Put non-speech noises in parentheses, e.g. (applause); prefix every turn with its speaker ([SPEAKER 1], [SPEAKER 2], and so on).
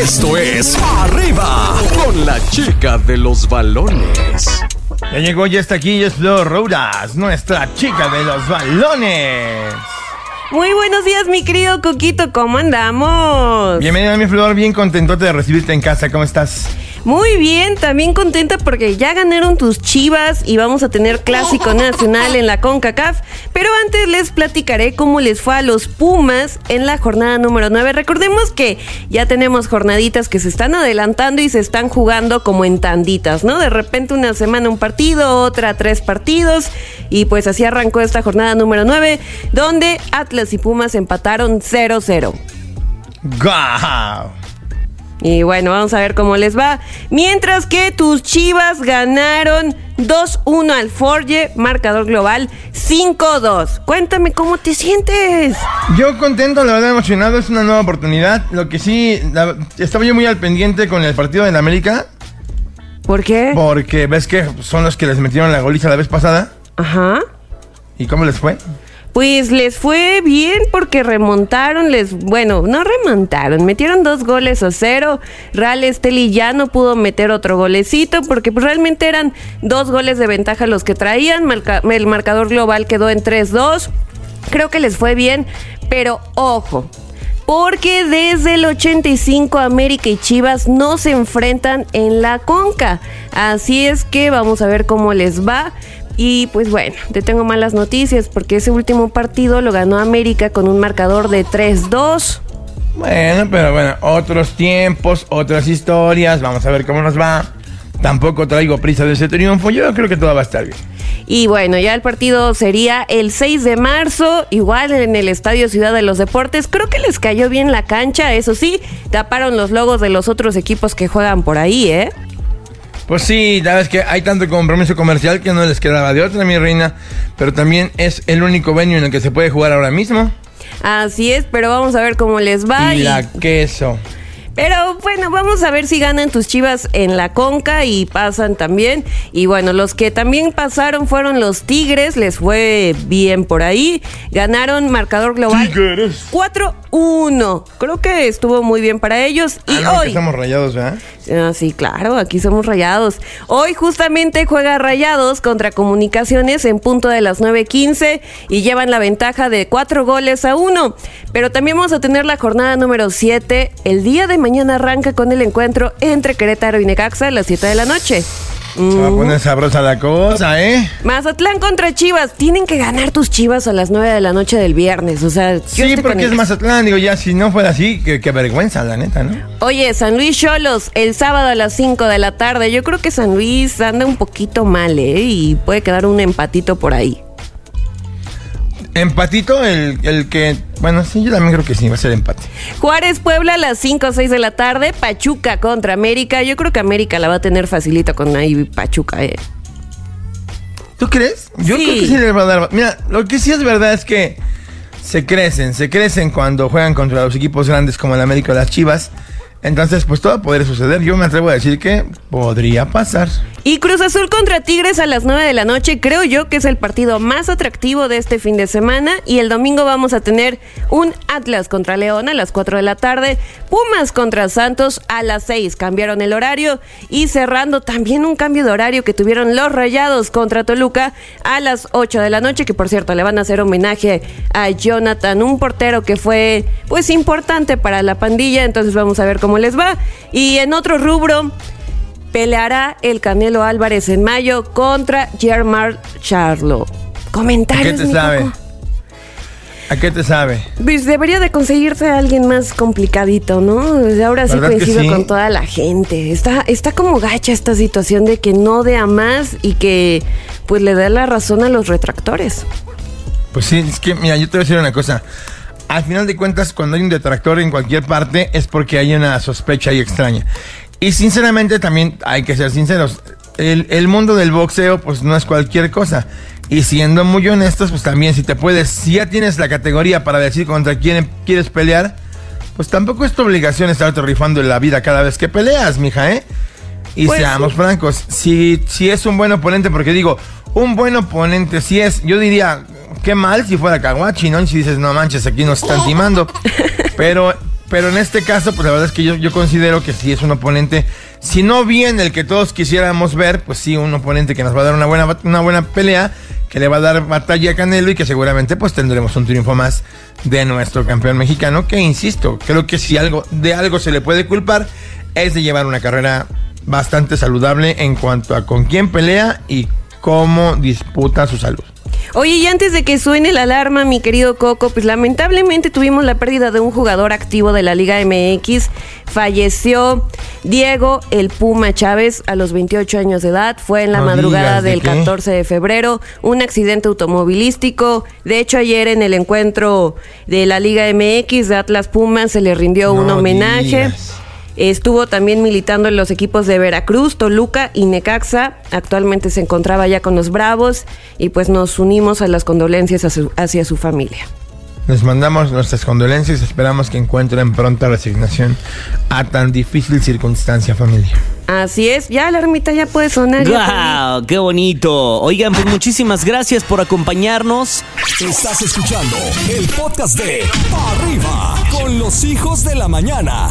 [SPEAKER 1] Esto es Arriba con la chica de los balones.
[SPEAKER 2] Ya llegó, ya está aquí, ya es Flor Rodas, nuestra chica de los balones.
[SPEAKER 3] Muy buenos días, mi querido Coquito, ¿cómo andamos?
[SPEAKER 2] Bienvenida, mi Flor, bien contentote de recibirte en casa, ¿cómo estás?
[SPEAKER 3] Muy bien, también contenta porque ya ganaron tus chivas y vamos a tener clásico nacional en la CONCACAF. Pero antes les platicaré cómo les fue a los Pumas en la jornada número 9. Recordemos que ya tenemos jornaditas que se están adelantando y se están jugando como en tanditas, ¿no? De repente una semana un partido, otra tres partidos. Y pues así arrancó esta jornada número 9, donde Atlas y Pumas empataron 0-0.
[SPEAKER 2] ¡Guau!
[SPEAKER 3] Y bueno, vamos a ver cómo les va. Mientras que tus chivas ganaron 2-1 al Forge, marcador global 5-2. Cuéntame cómo te sientes.
[SPEAKER 2] Yo contento, la verdad emocionado, es una nueva oportunidad. Lo que sí, la- estaba yo muy al pendiente con el partido de la América,
[SPEAKER 3] ¿Por qué?
[SPEAKER 2] porque ves que son los que les metieron la goliza la vez pasada.
[SPEAKER 3] Ajá.
[SPEAKER 2] ¿Y cómo les fue?
[SPEAKER 3] Pues les fue bien porque remontaron, les, bueno, no remontaron, metieron dos goles a cero. Real Esteli ya no pudo meter otro golecito porque pues, realmente eran dos goles de ventaja los que traían. El marcador global quedó en 3-2. Creo que les fue bien, pero ojo. Porque desde el 85 América y Chivas no se enfrentan en la Conca. Así es que vamos a ver cómo les va. Y pues bueno, te tengo malas noticias porque ese último partido lo ganó América con un marcador de 3-2.
[SPEAKER 2] Bueno, pero bueno, otros tiempos, otras historias, vamos a ver cómo nos va. Tampoco traigo prisa de ese triunfo, yo creo que todo va a estar bien.
[SPEAKER 3] Y bueno, ya el partido sería el 6 de marzo, igual en el Estadio Ciudad de los Deportes. Creo que les cayó bien la cancha, eso sí, taparon los logos de los otros equipos que juegan por ahí, ¿eh?
[SPEAKER 2] Pues sí, la verdad es que hay tanto compromiso comercial que no les quedaba de otra, mi reina. Pero también es el único venue en el que se puede jugar ahora mismo.
[SPEAKER 3] Así es, pero vamos a ver cómo les va.
[SPEAKER 2] y
[SPEAKER 3] y-
[SPEAKER 2] la queso.
[SPEAKER 3] Pero bueno, vamos a ver si ganan tus chivas en la conca y pasan también. Y bueno, los que también pasaron fueron los Tigres, les fue bien por ahí. Ganaron marcador global
[SPEAKER 2] Tigres.
[SPEAKER 3] 4-1. Creo que estuvo muy bien para ellos. Y
[SPEAKER 2] Ah, no,
[SPEAKER 3] hoy...
[SPEAKER 2] estamos rayados, ¿verdad?
[SPEAKER 3] Ah, sí, claro, aquí somos rayados. Hoy justamente juega Rayados contra Comunicaciones en punto de las 9.15 y llevan la ventaja de cuatro goles a uno. Pero también vamos a tener la jornada número 7. El día de mañana arranca con el encuentro entre Querétaro y Necaxa a las 7 de la noche.
[SPEAKER 2] Se va a poner sabrosa la cosa, ¿eh?
[SPEAKER 3] Mazatlán contra Chivas. Tienen que ganar tus Chivas a las 9 de la noche del viernes. O sea, yo
[SPEAKER 2] Sí, porque es. Mazatlán, digo, ya si no fuera así, qué, qué vergüenza, la neta, ¿no?
[SPEAKER 3] Oye, San Luis Cholos, el sábado a las 5 de la tarde. Yo creo que San Luis anda un poquito mal, ¿eh? Y puede quedar un empatito por ahí.
[SPEAKER 2] Empatito, el, el que. Bueno, sí, yo también creo que sí, va a ser empate.
[SPEAKER 3] Juárez Puebla a las 5 o 6 de la tarde. Pachuca contra América. Yo creo que América la va a tener facilita con ahí Pachuca, ¿eh?
[SPEAKER 2] ¿Tú crees? Yo
[SPEAKER 3] Sí.
[SPEAKER 2] creo que sí le va a dar. Mira, lo que sí es verdad es que se crecen, se crecen cuando juegan contra los equipos grandes como el América o las Chivas. Entonces, pues todo puede suceder. Yo me atrevo a decir que podría pasar.
[SPEAKER 3] Y Cruz Azul contra Tigres a las 9 de la noche, creo yo que es el partido más atractivo de este fin de semana. Y el domingo vamos a tener un Atlas contra León a las 4 de la tarde, Pumas contra Santos a las 6, cambiaron el horario. Y cerrando también un cambio de horario que tuvieron los Rayados contra Toluca a las 8 de la noche, que por cierto le van a hacer homenaje a Jonathan, un portero que fue pues importante para la pandilla. Entonces vamos a ver cómo les va. Y en otro rubro, peleará el Canelo Álvarez en mayo contra Germán Charlo.
[SPEAKER 2] ¿A
[SPEAKER 3] Comentarios.
[SPEAKER 2] qué te sabe?
[SPEAKER 3] Coco.
[SPEAKER 2] ¿A qué te sabe?
[SPEAKER 3] Pues debería de conseguirse a alguien más complicadito, ¿no? Ahora sí
[SPEAKER 2] ¿Verdad que
[SPEAKER 3] coincido
[SPEAKER 2] sí?
[SPEAKER 3] con toda la gente. Está, está como gacha esta situación de que no dé a más y que pues le dé la razón a los retractores.
[SPEAKER 2] Pues sí, es que, mira, yo te voy a decir una cosa. Al final de cuentas, cuando hay un detractor en cualquier parte, es porque hay una sospecha ahí extraña. Y sinceramente, también hay que ser sinceros. El, el mundo del boxeo, pues no es cualquier cosa. Y siendo muy honestos, pues también, si te puedes, si ya tienes la categoría para decir contra quién quieres pelear, pues tampoco es tu obligación estarte rifando en la vida cada vez que peleas, mija, ¿eh? Y
[SPEAKER 3] Pues
[SPEAKER 2] seamos
[SPEAKER 3] sí.
[SPEAKER 2] francos, si, si es un buen oponente, porque digo, un buen oponente, si es, yo diría, qué mal si fuera Kawachi, ¿no? Si dices, no manches, aquí nos están timando. (laughs) Pero pero en este caso, pues la verdad es que yo, yo considero que sí es un oponente, si no bien el que todos quisiéramos ver, pues sí, un oponente que nos va a dar una buena, una buena pelea, que le va a dar batalla a Canelo y que seguramente pues tendremos un triunfo más de nuestro campeón mexicano, que insisto, creo que si algo, de algo se le puede culpar, es de llevar una carrera bastante saludable en cuanto a con quién pelea y cómo disputa su salud.
[SPEAKER 3] Oye, y antes de que suene la alarma, mi querido Coco, pues lamentablemente tuvimos la pérdida de un jugador activo de la Liga MX. Falleció Diego el Puma Chávez a los 28 años de edad. Fue en la
[SPEAKER 2] No
[SPEAKER 3] madrugada
[SPEAKER 2] digas, ¿de
[SPEAKER 3] del
[SPEAKER 2] qué?
[SPEAKER 3] 14 de febrero. Un accidente automovilístico. De hecho, ayer en el encuentro de la Liga MX de Atlas Pumas se le rindió un homenaje.
[SPEAKER 2] digas.
[SPEAKER 3] Estuvo también militando en los equipos de Veracruz, Toluca y Necaxa. Actualmente se encontraba ya con los Bravos y pues nos unimos a las condolencias a su- hacia su familia.
[SPEAKER 2] Les mandamos nuestras condolencias y esperamos que encuentren pronta resignación a tan difícil circunstancia, familia.
[SPEAKER 3] Así es, ya la ermita ya puede sonar.
[SPEAKER 4] ¡Guau! ¡Qué bonito! Oigan, pues muchísimas gracias por acompañarnos.
[SPEAKER 1] Estás escuchando el podcast de Pa' Arriba con los hijos de la mañana.